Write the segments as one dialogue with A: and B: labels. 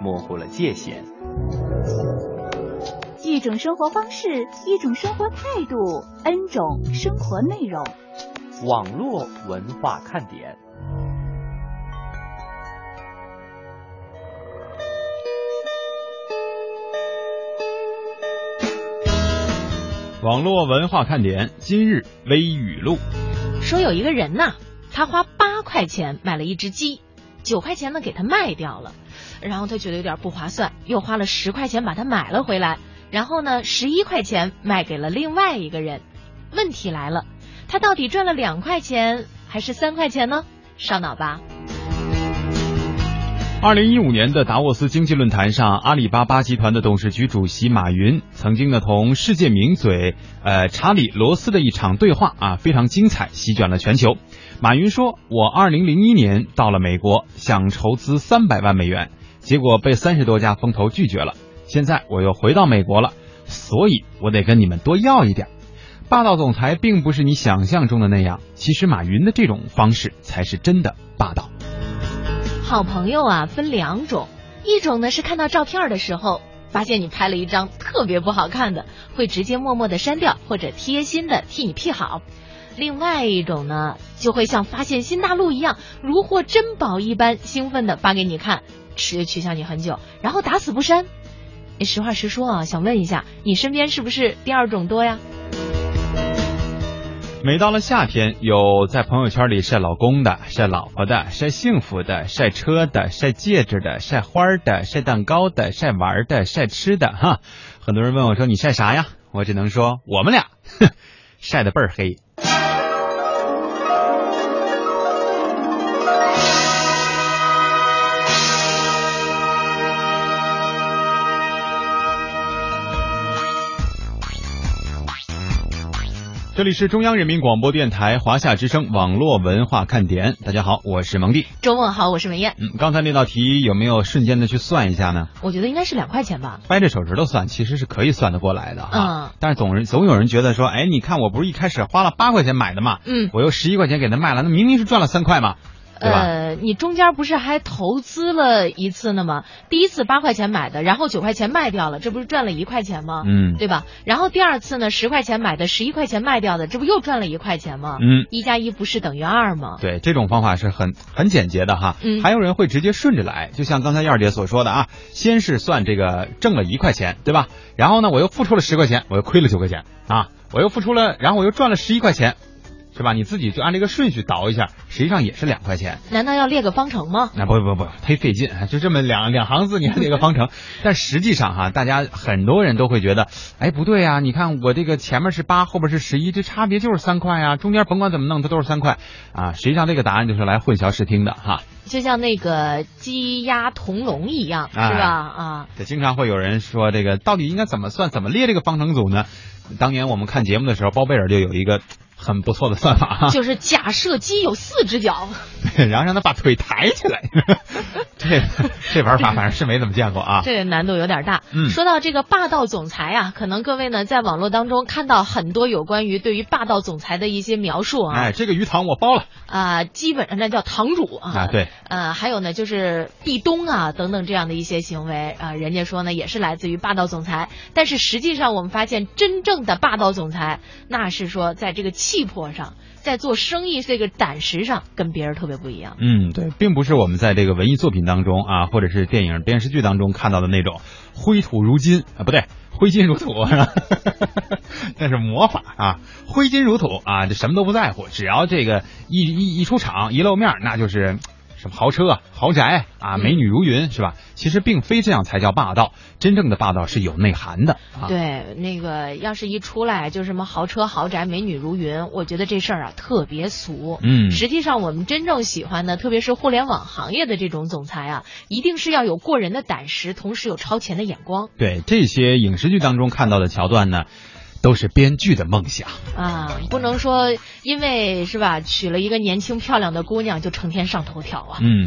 A: 模糊了界限。
B: 一种生活方式，一种生活态度，N 种生活内容。
A: 网络文化看点。
C: 网络文化看点今日微语录。
D: 说有一个人呐，他花八块钱买了一只鸡，九块钱呢给他卖掉了，然后他觉得有点不划算，又花了十块钱把它买了回来，然后呢十一块钱卖给了另外一个人。问题来了，他到底赚了两块钱还是三块钱呢？烧脑吧。
C: 二零一五年的达沃斯经济论坛上，阿里巴巴集团的董事局主席马云曾经呢同世界名嘴呃查理罗斯的一场对话啊非常精彩，席卷了全球。马云说：“我二零零一年到了美国，想筹资三百万美元，结果被三十多家风投拒绝了。现在我又回到美国了，所以我得跟你们多要一点。”霸道总裁并不是你想象中的那样，其实马云的这种方式才是真的霸道。
D: 好朋友啊，分两种，一种呢是看到照片的时候，发现你拍了一张特别不好看的，会直接默默的删掉，或者贴心的替你 P 好；另外一种呢，就会像发现新大陆一样，如获珍宝一般兴奋的发给你看，持取笑你很久，然后打死不删。实话实说啊，想问一下，你身边是不是第二种多呀？
C: 每到了夏天，有在朋友圈里晒老公的、晒老婆的、晒幸福的、晒车的、晒戒指的、晒花的、晒蛋糕的、晒玩的、晒吃的，哈。很多人问我说：“你晒啥呀？”我只能说：“我们俩，晒得倍儿黑。”这里是中央人民广播电台华夏之声网络文化看点，大家好，我是蒙蒂。
D: 周末好，我是文艳。
C: 嗯，刚才那道题有没有瞬间的去算一下呢？
D: 我觉得应该是两块钱吧。
C: 掰着手指头算，其实是可以算得过来的哈。
D: 嗯
C: 但是总人总有人觉得说，哎，你看我不是一开始花了八块钱买的嘛，
D: 嗯，
C: 我又十一块钱给他卖了，那明明是赚了三块嘛，对吧？
D: 呃，你中间不是还投资了一次呢吗？第一次八块钱买的，然后九块钱卖掉了，这不是赚了一块钱吗？
C: 嗯
D: 对吧？然后第二次呢，十块钱买的，十一块钱卖掉的，这不又赚了一块钱吗？
C: 嗯，
D: 一加一不是等于二吗？
C: 对，这种方法是很很简洁的哈。
D: 嗯
C: 还有人会直接顺着来，就像刚才燕儿姐所说的啊，先是算这个挣了一块钱，对吧？然后呢，我又付出了十块钱，我又亏了九块钱啊，我又付出了，然后我又赚了十一块钱，是吧？你自己就按这个顺序倒一下，实际上也是两块钱。
D: 难道要列个方程吗？
C: 那不不不，忒费劲，就这么两两行字，你还列个方程。但实际上哈，大家很多人都会觉得，哎，不对呀、你看我这个前面是八，后边是十一，这差别就是三块啊、中间甭管怎么弄，它都是三块啊。实际上这个答案就是来混淆视听的哈。
D: 就像那个鸡鸭同笼一样，是
C: 哎
D: 吧？啊，
C: 这经常会有人说，这个到底应该怎么算，怎么列这个方程组呢？当年我们看节目的时候，包贝尔就有一个很不错的算法哈。
D: 就是假设鸡有四只脚，
C: 然后让他把腿抬起来，这这玩法反正是没怎么见过啊。
D: 这个难度有点大。
C: 嗯。
D: 说到这个霸道总裁啊，可能各位呢在网络当中看到很多有关于对于霸道总裁的一些描述啊，
C: 哎，这个鱼塘我包了。
D: 啊、基本上那叫堂主啊，
C: 啊，对，
D: 呃，还有呢，就是壁咚啊等等这样的一些行为啊、人家说呢也是来自于霸道总裁，但是实际上我们发现，真正的霸道总裁，那是说在这个气魄上，在做生意这个胆识上，跟别人特别不一样。
C: 嗯，对，并不是我们在这个文艺作品当中啊，或者是电影、电视剧当中看到的那种挥土如金啊，不对，挥金如土，那是魔法啊，挥金如土啊，这什么都不在乎，只要这个一一一出场一露面，那就是什么豪车啊、豪宅啊、美女如云，是吧？其实并非这样才叫霸道，真正的霸道是有内涵的。啊、
D: 对，那个要是一出来就什么豪车、豪宅、美女如云，我觉得这事儿啊特别俗。
C: 嗯，
D: 实际上我们真正喜欢的，特别是互联网行业的这种总裁啊，一定是要有过人的胆识，同时有超前的眼光。
C: 对这些影视剧当中看到的桥段呢。都是编剧的梦想
D: 啊！不能说因为是吧，娶了一个年轻漂亮的姑娘就成天上头条啊。
C: 嗯，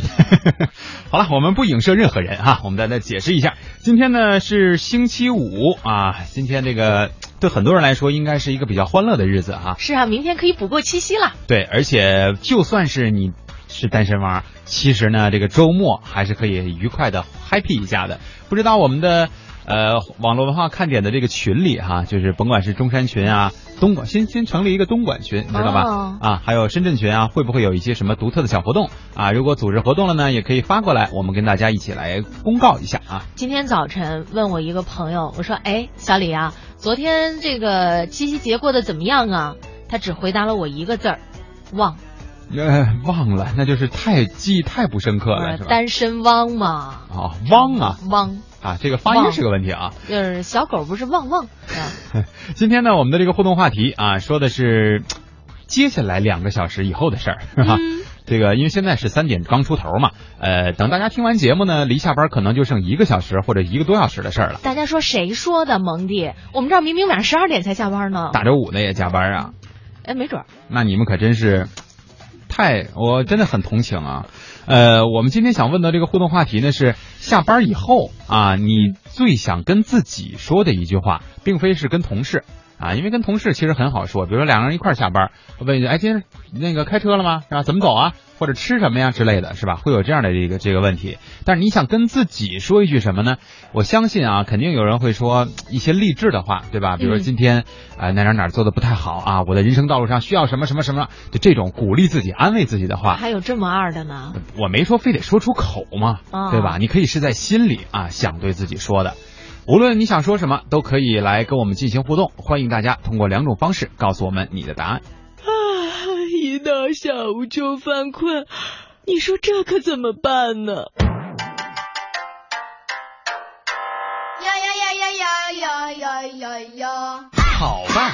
C: 好了，我们不影射任何人哈，我们再来解释一下。今天呢是星期五啊，今天这个对很多人来说应该是一个比较欢乐的日子哈。
D: 是啊，明天可以补过七夕了。
C: 对，而且就算是你是单身汪，其实呢这个周末还是可以愉快的 happy 一下的。不知道我们的。呃，网络文化看点的这个群里哈，就是甭管是中山群啊、东莞先先成立一个东莞群，你知道吧？
D: 哦、
C: 啊，还有深圳群啊，会不会有一些什么独特的小活动啊？如果组织活动了呢，也可以发过来，我们跟大家一起来公告一下啊。
D: 今天早晨问我一个朋友，我说：“哎，小李啊，昨天这个七夕节过得怎么样啊？”他只回答了我一个字儿：忘。
C: 呃，忘了，那就是太记忆太不深刻了，是吧？
D: 单身汪嘛。
C: 哦，汪啊，
D: 汪。
C: 啊，这个发音是个问题啊。
D: 就是小狗不是汪汪。
C: 今天呢，我们的这个互动话题啊，说的是接下来两个小时以后的事儿，是吧？
D: 嗯、
C: 这个因为现在是三点刚出头嘛，呃，等大家听完节目呢，离下班可能就剩一个小时或者一个多小时的事儿了。
D: 大家说谁说的，蒙弟？我们这儿明明晚上十二点才下班呢。
C: 大周五的也加班啊？
D: 哎，没准儿。
C: 那你们可真是。嗨，我真的很同情啊。呃，我们今天想问的这个互动话题呢是下班以后啊，你最想跟自己说的一句话，并非是跟同事啊，因为跟同事其实很好说，比如说两个人一块儿下班，问一句，哎，今天那个开车了吗？是吧？怎么走啊？或者吃什么呀之类的，是吧？会有这样的这个这个问题。但是你想跟自己说一句什么呢？我相信啊，肯定有人会说一些励志的话，对吧？比如说今天啊、呃、哪哪哪做的不太好啊，我的人生道路上需要什么什么什么，就这种鼓励自己、安慰自己的话。
D: 还有这么二的呢？
C: 我没说非得说出口嘛，
D: 哦、
C: 对吧？你可以是在心里啊想对自己说的。无论你想说什么，都可以来跟我们进行互动。欢迎大家通过两种方式告诉我们你的答案。
E: 啊，一到下午就犯困，你说这可怎么办呢？
F: 呀呀呀呀呀呀呀呀呀！
G: 好办，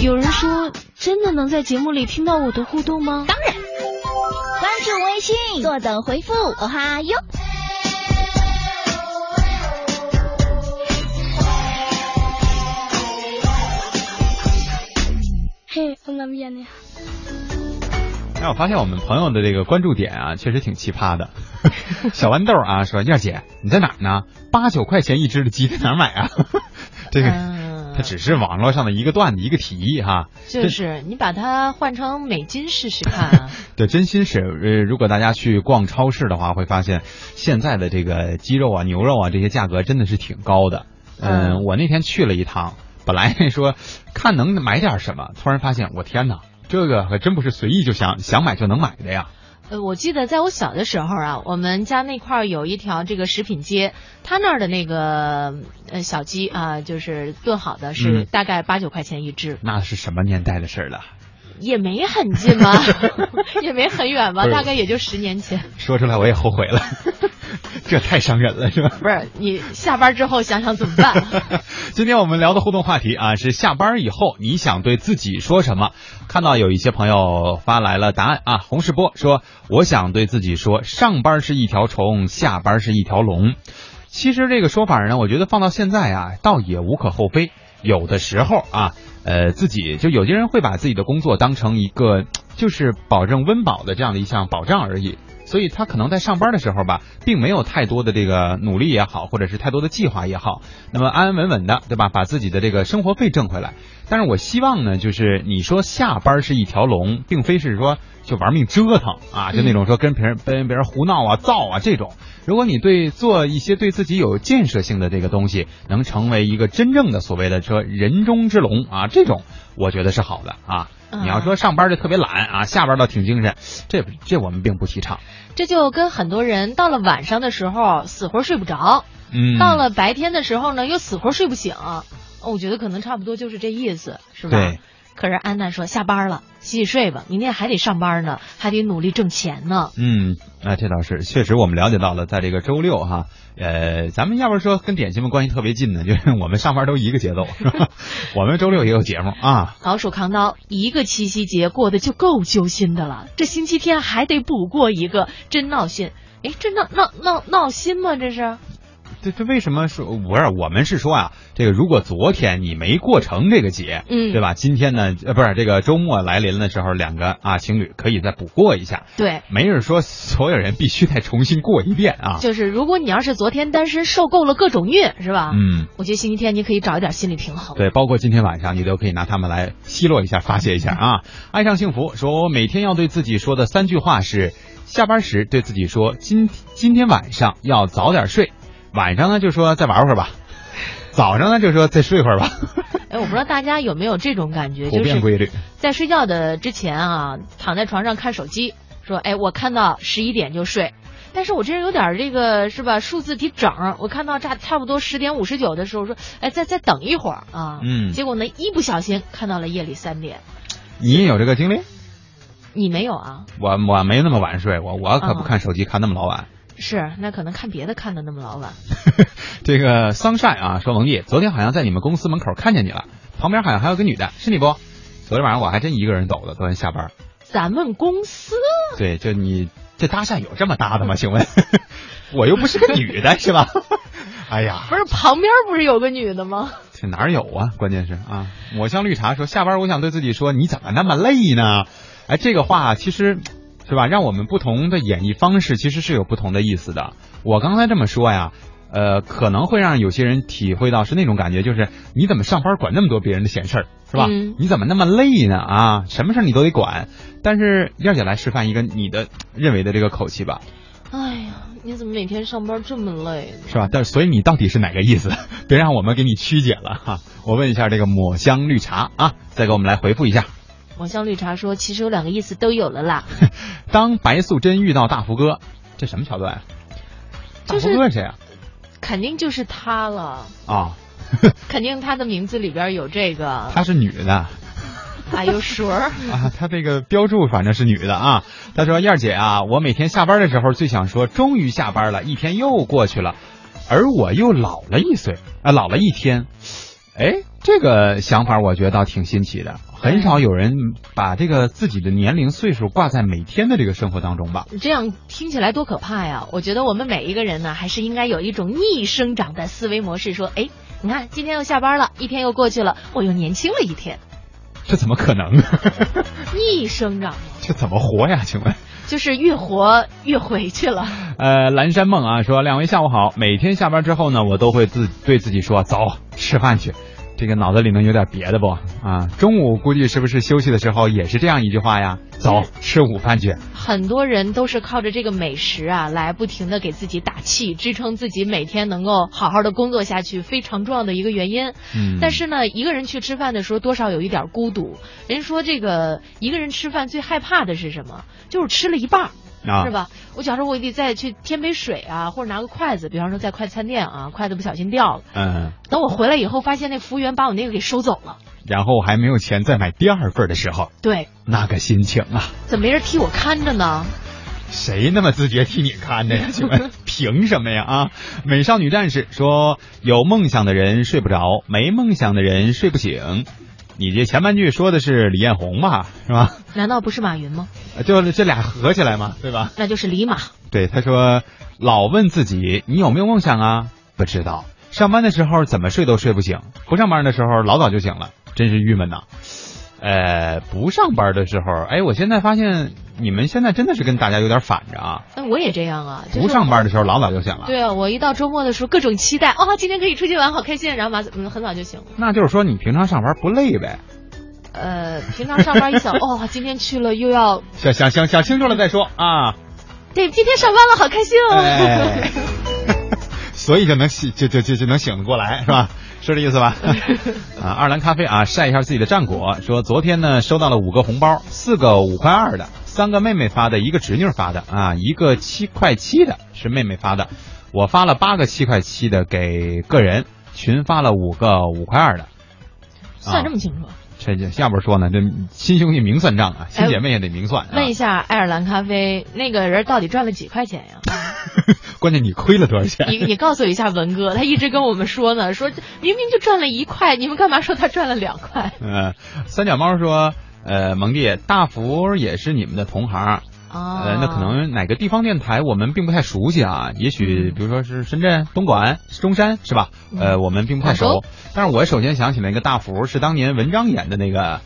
D: 有人说，真的能在节目里听到我的互动吗？
H: 当然，关注微信，坐等回复，哦哈哟。
F: 嘿，我那边呢？
C: 哎，我发现我们朋友的这个关注点啊，确实挺奇葩的。小豌豆啊说：“燕姐，你在哪儿呢？八九块钱一只的鸡在哪儿买啊？” 这个。
D: 嗯
C: 它只是网络上的一个段子，一个提议哈。
D: 就是你把它换成美金试试看、啊。
C: 对，真心是呃，如果大家去逛超市的话，会发现现在的这个鸡肉啊、牛肉啊这些价格真的是挺高的。嗯，嗯我那天去了一趟，本来 说看能买点什么，突然发现我天哪，这个可真不是随意就想想买就能买的呀。
D: 呃，我记得在我小的时候啊，我们家那块儿有一条这个食品街，他那儿的那个呃小鸡啊，就是炖好的，是大概八九块钱一只。
C: 那是什么年代的事儿了？
D: 也没很近吧，也没很远吧，大概也就十年前。
C: 说出来我也后悔了，这太伤人了，是吧？
D: 不是，你下班之后想想怎么办？
C: 今天我们聊的互动话题啊，是下班以后你想对自己说什么？看到有一些朋友发来了答案啊，洪世波说：“我想对自己说，上班是一条虫，下班是一条龙。”其实这个说法呢，我觉得放到现在啊，倒也无可厚非。有的时候啊，呃，自己就有些人会把自己的工作当成一个就是保证温饱的这样的一项保障而已。所以他可能在上班的时候吧，并没有太多的这个努力也好，或者是太多的计划也好，那么安安稳稳的，对吧？把自己的这个生活费挣回来。但是我希望呢，就是你说下班是一条龙，并非是说就玩命折腾啊，就那种说跟别人跟别人胡闹啊、造啊这种。如果你对做一些对自己有建设性的这个东西，能成为一个真正的所谓的说人中之龙啊，这种我觉得是好的啊。你要说上班就特别懒啊，下班倒挺精神，这这我们并不提倡。
D: 这就跟很多人到了晚上的时候死活睡不着，
C: 嗯，
D: 到了白天的时候呢又死活睡不醒，我觉得可能差不多就是这意思，是吧？
C: 对。
D: 可是安娜说下班了，洗洗睡吧，明天还得上班呢，还得努力挣钱呢。
C: 嗯，那这倒是，确实我们了解到了，在这个周六哈，呃，咱们要不是说跟点心们关系特别近呢，就是我们上班都一个节奏，是吧？我们周六也有节目啊。
D: 老鼠扛刀，一个七夕节过得就够揪心的了，这星期天还得补过一个，真闹心。哎，这闹闹闹闹心吗？这是？
C: 这这为什么说不是？我们是说啊，这个如果昨天你没过成这个节，
D: 嗯，
C: 对吧？今天呢，呃，不是这个周末来临的时候，两个啊情侣可以再补过一下。
D: 对，
C: 没人说所有人必须再重新过一遍啊。
D: 就是如果你要是昨天单身受够了各种虐，是吧？
C: 嗯，
D: 我觉得星期天你可以找一点心理平衡。
C: 对，包括今天晚上你都可以拿他们来奚落一下、发泄一下啊。爱上幸福说，我每天要对自己说的三句话是：下班时对自己说，今今天晚上要早点睡。晚上呢就说再玩会儿吧，早上呢就说再睡会儿吧。
D: 哎，我不知道大家有没有这种感觉，
C: 普遍规律，
D: 在睡觉的之前啊，躺在床上看手机，说哎，我看到十一点就睡，但是我这人有点这个是吧，数字得整，我看到差差不多十点五十九的时候说，哎，再再等一会儿啊，
C: 嗯，
D: 结果呢一不小心看到了夜里三点。
C: 你也有这个经历？
D: 你没有啊？
C: 我我没那么晚睡，我我可不看手机看那么老晚。
D: 是，那可能看别的看的那么老晚。
C: 这个桑晒啊，说蒙毅，昨天好像在你们公司门口看见你了，旁边好像还有个女的，是你不？昨天晚上我还真一个人走的，昨天下班。
D: 咱们公司？
C: 对，就你这搭讪有这么搭的吗？请问，我又不是个女的，是吧？哎呀，
D: 不是旁边不是有个女的吗？
C: 这哪有啊？关键是啊，抹香绿茶说下班，我想对自己说，你怎么那么累呢？哎，这个话其实。是吧？让我们不同的演绎方式其实是有不同的意思的。我刚才这么说呀，呃，可能会让有些人体会到是那种感觉，就是你怎么上班管那么多别人的闲事儿，是吧？
D: 嗯、
C: 你怎么那么累呢？啊，什么事儿你都得管。但是燕姐来示范一个你的认为的这个口气吧。
D: 哎呀，你怎么每天上班这么累？
C: 是吧？但所以你到底是哪个意思？别让我们给你曲解了哈。我问一下这个抹香绿茶啊，再给我们来回复一下。
D: 抹香绿茶说：“其实有两个意思都有了啦。
C: 当白素贞遇到大福哥，这什么桥段？大福哥是谁啊？
D: 肯定就是他了
C: 啊！
D: 肯定他的名字里边有这个。
C: 她是女的。
D: 哎呦，水儿
C: 啊！他这个标注反正是女的啊。他说：燕儿姐啊，我每天下班的时候最想说，终于下班了，一天又过去了，而我又老了一岁啊，老了一天。哎，这个想法我觉得倒挺新奇的。”很少有人把这个自己的年龄岁数挂在每天的这个生活当中吧？
D: 这样听起来多可怕呀！我觉得我们每一个人呢，还是应该有一种逆生长的思维模式，说，哎，你看今天又下班了，一天又过去了，我又年轻了一天。
C: 这怎么可能？
D: 逆生长？
C: 这怎么活呀？请问？
D: 就是越活越回去了。
C: 呃，蓝山梦啊，说两位下午好，每天下班之后呢，我都会自对自己说，走，吃饭去。这个脑子里能有点别的不啊？中午估计是不是休息的时候也是这样一句话呀？走，吃午饭去。
D: 很多人都是靠着这个美食啊，来不停的给自己打气，支撑自己每天能够好好的工作下去，非常重要的一个原因。
C: 嗯。
D: 但是呢，一个人去吃饭的时候，多少有一点孤独。人说这个一个人吃饭最害怕的是什么？就是吃了一半。
C: 啊，
D: 是吧？我假如我得再去添杯水啊，或者拿个筷子，比方说在快餐店啊，筷子不小心掉了，
C: 嗯，
D: 等我回来以后，发现那服务员把我那个给收走了，
C: 然后我还没有钱再买第二份的时候，
D: 对，
C: 那个心情啊，
D: 怎么没人替我看着呢？
C: 谁那么自觉替你看着呀？请问凭什么呀？啊，美少女战士说，有梦想的人睡不着，没梦想的人睡不醒。你这前半句说的是李彦宏吧，是吧？
D: 难道不是马云吗？
C: 就这俩合起来嘛，对吧？
D: 那就是李马。
C: 对，他说老问自己你有没有梦想啊？不知道。上班的时候怎么睡都睡不醒，不上班的时候老早就醒了，真是郁闷呐。呃，不上班的时候，哎，我现在发现你们现在真的是跟大家有点反着啊。
D: 那我也这样啊，就是
C: 不上班的时候老早就醒了。
D: 对啊，我一到周末的时候，各种期待，哦，今天可以出去玩，好开心，然后马嗯很早就醒了。
C: 那就是说你平常上班不累呗？
D: 呃，平常上班一想，哦，今天去了又要
C: 想想想想清楚了再说啊。
D: 对，今天上班了，好开心哦。
C: 哎，所以就能醒，就就就就能醒得过来，是吧？是这意思吧？啊，二兰咖啡啊，晒一下自己的战果，说昨天呢收到了五个红包，四个五块二的，三个妹妹发的，一个侄女发的啊，一个七块七的是妹妹发的，我发了八个七块七的给个人，群发了五个五块二的，
D: 算这么清楚。
C: 这这下边说呢，这亲兄弟明算账啊，亲姐妹也得明算。
D: 问一下爱尔兰咖啡那个人到底赚了几块钱呀？
C: 关键你亏了多少钱？
D: 你你告诉一下文哥，他一直跟我们说呢，说明明就赚了一块，你们干嘛说他赚了两块？
C: 嗯，三脚猫说，呃，蒙弟大福也是你们的同行。
D: 啊，
C: 呃，那可能哪个地方电台我们并不太熟悉啊？也许比如说是深圳、东莞、中山，是吧？呃，我们并不太熟。但是我首先想起那个大福是当年文章演的那个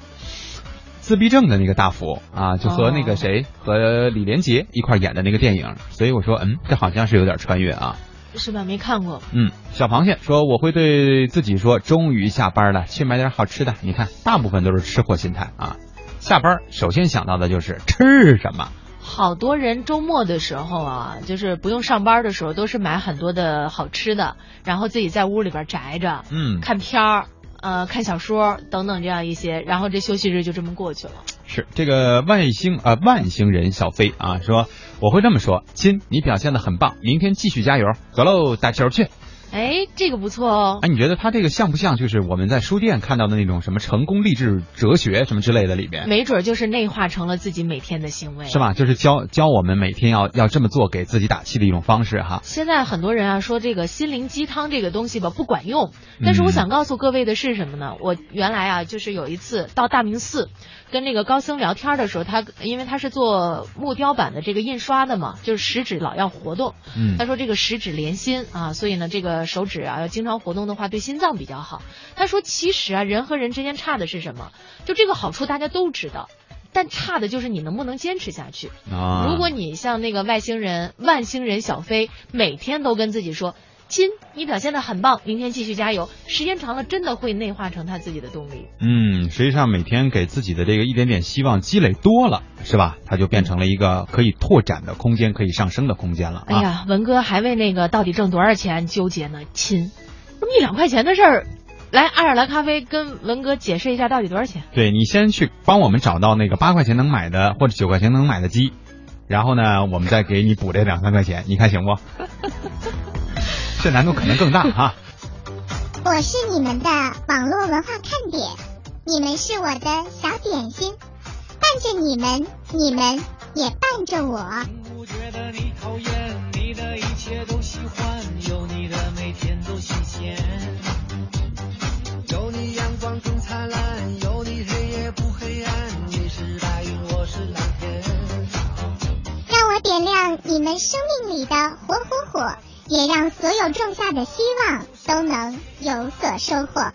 C: 自闭症的那个大福啊，就和那个谁和李连杰一块演的那个电影。所以我说，嗯，这好像是有点穿越啊。
D: 是吧？没看过。
C: 嗯，小螃蟹说我会对自己说，终于下班了，去买点好吃的。你看，大部分都是吃货心态啊。下班首先想到的就是吃什么。
D: 好多人周末的时候啊，就是不用上班的时候，都是买很多的好吃的，然后自己在屋里边宅着，
C: 嗯，
D: 看片儿，呃，看小说等等这样一些，然后这休息日就这么过去了。
C: 是这个外星啊，外星人小飞啊说，我会这么说，亲，你表现的很棒，明天继续加油，走喽，打球去。
D: 哎，这个不错哦。
C: 哎，你觉得他这个像不像就是我们在书店看到的那种什么成功励志哲学什么之类的里边？
D: 没准就是内化成了自己每天的行为，
C: 是吧？就是教教我们每天要要这么做，给自己打气的一种方式哈。
D: 现在很多人啊说这个心灵鸡汤这个东西吧不管用，但是我想告诉各位的是什么呢？我原来啊就是有一次到大明寺。跟那个高僧聊天的时候，他因为他是做木雕版的这个印刷的嘛，就是食指老要活动。
C: 嗯，
D: 他说这个食指连心啊，所以呢这个手指啊要经常活动的话，对心脏比较好。他说其实啊人和人之间差的是什么？就这个好处大家都知道，但差的就是你能不能坚持下去。
C: 啊，
D: 如果你像那个外星人万星人小飞，每天都跟自己说。亲，你表现的很棒，明天继续加油。时间长了，真的会内化成他自己的动力。
C: 嗯，实际上每天给自己的这个一点点希望积累多了，是吧？他就变成了一个可以拓展的空间，可以上升的空间了。
D: 哎呀，文哥还为那个到底挣多少钱纠结呢？亲，一两块钱的事儿，来爱尔兰咖啡跟文哥解释一下到底多少钱？
C: 对你先去帮我们找到那个八块钱能买的或者九块钱能买的鸡，然后呢，我们再给你补这两三块钱，你看行不？这难度可能更大哈。
I: 我是你们的网络文化看点，你们是我的小点心，伴着你们，你们也伴着我。
J: 不觉得你讨厌，你的一切都喜欢，有你的每天都新鲜。有你阳光更灿烂，有你黑夜不黑暗，你是白云，我是蓝天。
I: 让我点亮你们生命里的火火火。也让所有种下的希望都能有所收获。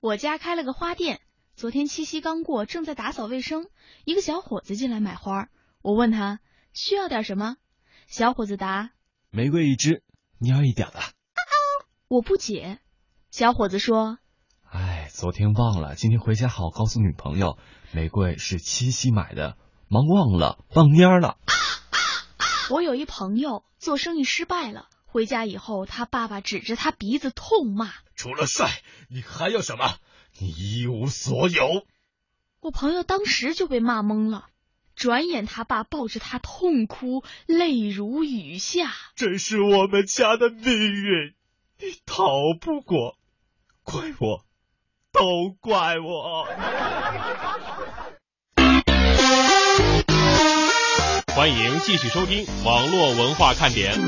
K: 我家开了个花店，昨天七夕刚过，正在打扫卫生，一个小伙子进来买花。我问他需要点什么，小伙子答：
L: 玫瑰一支，你要一点的。
K: 我不解，小伙子说。
L: 哎，昨天忘了，今天回家好告诉女朋友，玫瑰是七夕买的，忙忘了，忘蔫了。
K: 我有一朋友做生意失败了，回家以后，他爸爸指着他鼻子痛骂：“
L: 除了帅，你还有什么？你一无所有。”
K: 我朋友当时就被骂懵了，转眼他爸抱着他痛哭，泪如雨下。
L: 这是我们家的命运，你逃不过，怪我。都怪我！
G: 欢迎继续收听网络文化看点。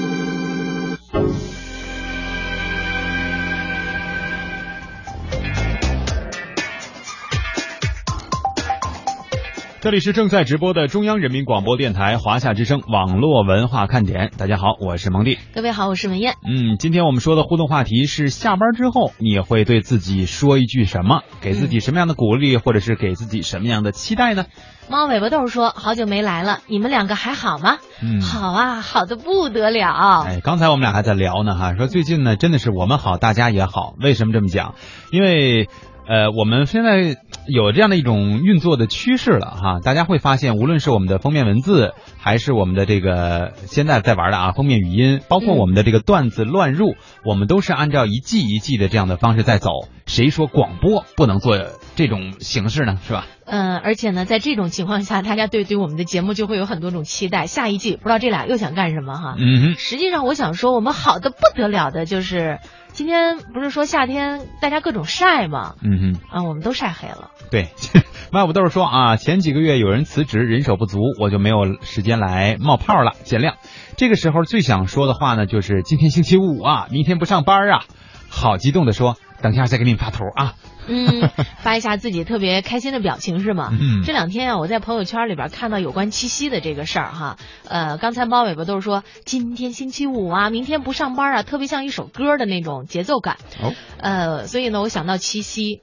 C: 这里是正在直播的中央人民广播电台华夏之声网络文化看点。大家好，我是蒙蒂。
D: 各位好，我是文艳。
C: 嗯，今天我们说的互动话题是：下班之后你会对自己说一句什么？给自己什么样的鼓励，或者是给自己什么样的期待呢？
D: 猫尾巴豆说：“好久没来了，你们两个还好吗？”
C: 嗯，
D: 好啊，好的不得了。
C: 哎，刚才我们俩还在聊呢，哈，说最近呢，真的是我们好，大家也好。为什么这么讲？因为。呃，我们现在有这样的一种运作的趋势了哈，大家会发现，无论是我们的封面文字，还是我们的这个现在在玩的啊封面语音，包括我们的这个段子乱入，我们都是按照一季一季的这样的方式在走。谁说广播不能做这种形式呢？是吧？
D: 嗯，而且呢，在这种情况下，大家对对我们的节目就会有很多种期待。下一季不知道这俩又想干什么哈？
C: 嗯哼。
D: 实际上，我想说，我们好的不得了的就是。今天不是说夏天大家各种晒吗？
C: 嗯
D: 哼，啊，我们都晒黑了。
C: 对，卖五豆说啊，前几个月有人辞职，人手不足，我就没有时间来冒泡了，见谅。这个时候最想说的话呢，就是今天星期五啊，明天不上班啊，好激动的说，等一下再给你们发图啊。
D: 嗯，发一下自己特别开心的表情是吗？
C: 嗯，
D: 这两天啊，我在朋友圈里边看到有关七夕的这个事儿哈。呃，刚才猫尾巴都是说今天星期五啊，明天不上班啊，特别像一首歌的那种节奏感。
C: 哦，
D: 呃，所以呢，我想到七夕，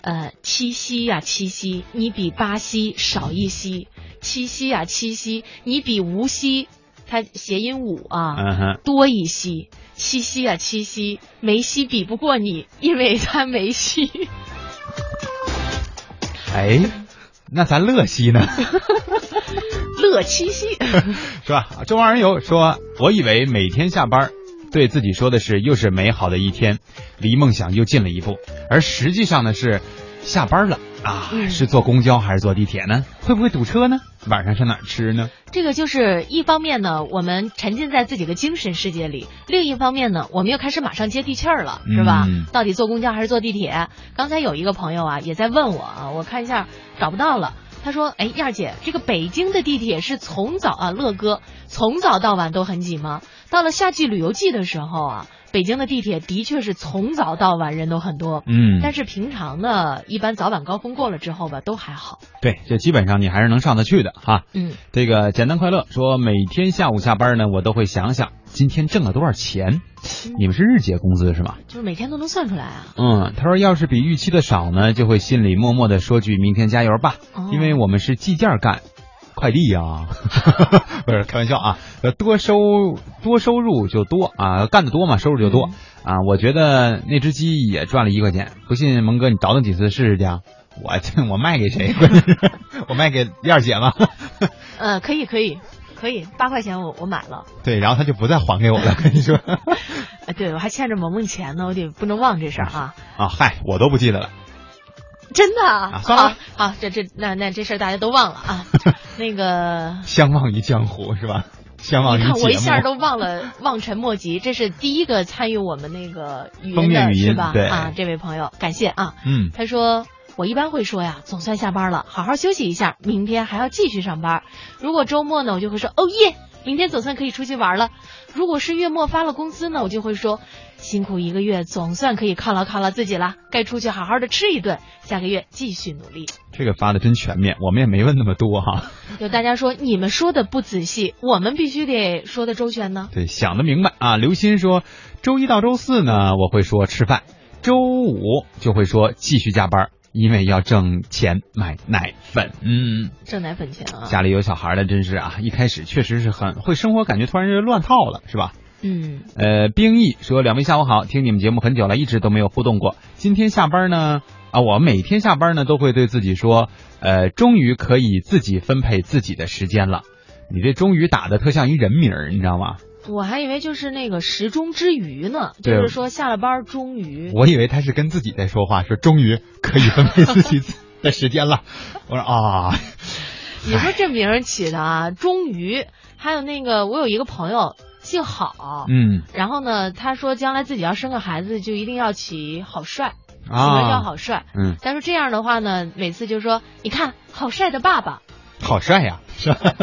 D: 呃，七夕呀，七夕，你比巴西少一夕；七夕呀，七夕，你比无锡，它谐音五啊，多一夕。七夕啊，七夕，梅西比不过你，因为他梅西。
C: 哎，那咱乐西呢？
D: 乐七夕
C: 是吧？中望人有说，我以为每天下班，对自己说的是又是美好的一天，离梦想又近了一步，而实际上呢是。下班了啊，是坐公交还是坐地铁呢？会不会堵车呢？晚上上哪儿吃呢？
D: 这个就是一方面呢，我们沉浸在自己的精神世界里；另一方面呢，我们又开始马上接地气儿了，是吧？到底坐公交还是坐地铁？刚才有一个朋友啊，也在问我啊，我看一下找不到了。他说：“哎，燕儿姐，这个北京的地铁是从早啊，乐哥从早到晚都很挤吗？到了夏季旅游季的时候啊。”北京的地铁的确是从早到晚人都很多，
C: 嗯，
D: 但是平常呢，一般早晚高峰过了之后吧，都还好。
C: 对，这基本上你还是能上得去的哈。
D: 嗯，
C: 这个简单快乐说，每天下午下班呢，我都会想想今天挣了多少钱。你们是日结工资是吗？
D: 就是每天都能算出来啊。
C: 嗯，他说要是比预期的少呢，就会心里默默的说句明天加油吧，因为我们是计件干。快递呀，不是开玩笑啊，多收多收入就多啊，干的多嘛，收入就多啊。我觉得那只鸡也赚了一块钱，不信蒙哥你倒腾几次试试去啊。我 我卖给谁？我卖给燕姐吗？
D: 呃，可以可以可以，八块钱我我买了。
C: 对，然后他就不再还给我了，跟你说。
D: 对，我还欠着萌萌钱呢，我得不能忘这事儿啊。
C: 啊，嗨，我都不记得了。
D: 真的？
C: 算了，
D: 好，这这那那这事儿大家都忘了啊。那个
C: 相忘于江湖是吧？相忘于
D: 你看我一下都忘了，望尘莫及。这是第一个参与我们那个语音的是吧？
C: 对
D: 啊，这位朋友，感谢啊。
C: 嗯，
D: 他说我一般会说呀，总算下班了，好好休息一下，明天还要继续上班。如果周末呢，我就会说哦耶，明天总算可以出去玩了。如果是月末发了工资呢，我就会说。辛苦一个月，总算可以犒劳犒劳自己了，该出去好好的吃一顿。下个月继续努力。
C: 这个发的真全面，我们也没问那么多哈。
D: 有大家说你们说的不仔细，我们必须得说的周全呢。
C: 对，想的明白啊。刘鑫说，周一到周四呢，我会说吃饭；周五就会说继续加班，因为要挣钱买奶粉。嗯，
D: 挣奶粉钱啊。
C: 家里有小孩的真是啊，一开始确实是很会生活，感觉突然就乱套了，是吧？
D: 嗯，
C: 呃，冰毅说：“两位下午好，听你们节目很久了，一直都没有互动过。今天下班呢，啊，我每天下班呢都会对自己说，呃，终于可以自己分配自己的时间了。你这终于打的特像一人名，你知道吗？
D: 我还以为就是那个时钟之余呢，就是说下了班终于。
C: 我以为他是跟自己在说话，说终于可以分配自己 的时间了。我说啊，
D: 你说这名起的啊，终于。还有那个，我有一个朋友。”姓郝，
C: 嗯，
D: 然后呢，他说将来自己要生个孩子，就一定要起好帅，起
C: 名
D: 叫好帅，
C: 嗯，
D: 但是这样的话呢，每次就说你看好帅的爸爸，
C: 好帅呀，是吧？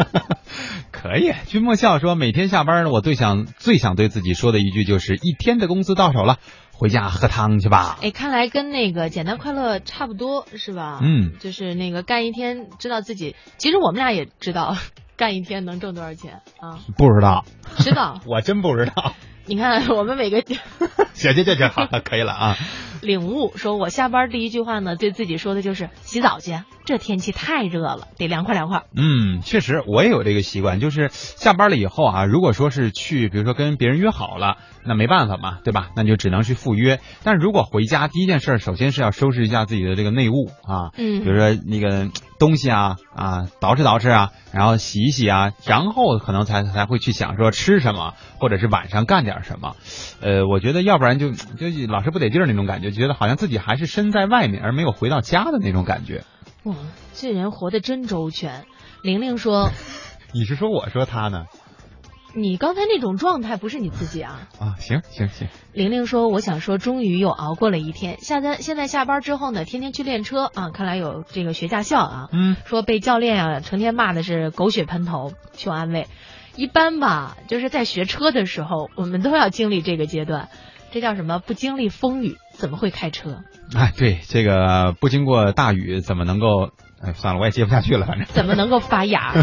C: 可以。君莫笑说，每天下班呢，我最想最想对自己说的一句就是一天的工资到手了，回家喝汤去吧。
D: 哎，看来跟那个简单快乐差不多，是吧？
C: 嗯，
D: 就是那个干一天，知道自己，其实我们俩也知道干一天能挣多少钱啊？
C: 不知道，
D: 知道，
C: 我真不知道。
D: 你看 我们每个
C: 行行行行，好了，可以了啊。
D: 领悟说，我下班第一句话呢，对自己说的就是洗澡去，这天气太热了，得凉快凉快。
C: 嗯，确实，我也有这个习惯，就是下班了以后啊，如果说是去，比如说跟别人约好了，那没办法嘛，对吧？那就只能去赴约。但是如果回家，第一件事，首先是要收拾一下自己的这个内务啊，
D: 嗯，
C: 比如说那个东西啊啊，捯饬捯饬啊，然后洗一洗啊，然后可能才才会去想说吃什么，或者是晚上干点什么。呃，我觉得要不然就就老是不得劲儿那种感觉，觉得好像自己还是身在外面而没有回到家的那种感觉。
D: 哇，这人活得真周全。玲玲说：“
C: 你是说我说他呢？
D: 你刚才那种状态不是你自己啊？”
C: 啊，行行行。
D: 玲玲说：“我想说，终于又熬过了一天。现在现在下班之后呢，天天去练车啊，看来有这个学驾校啊。
C: 嗯，
D: 说被教练啊成天骂的是狗血喷头，求安慰。一般吧，就是在学车的时候，我们都要经历这个阶段。这叫什么？不经历风雨，怎么会开车？
C: 哎，对，这个不经过大雨，怎么能够？哎，算了，我也接不下去了，反正
D: 怎么能够发芽？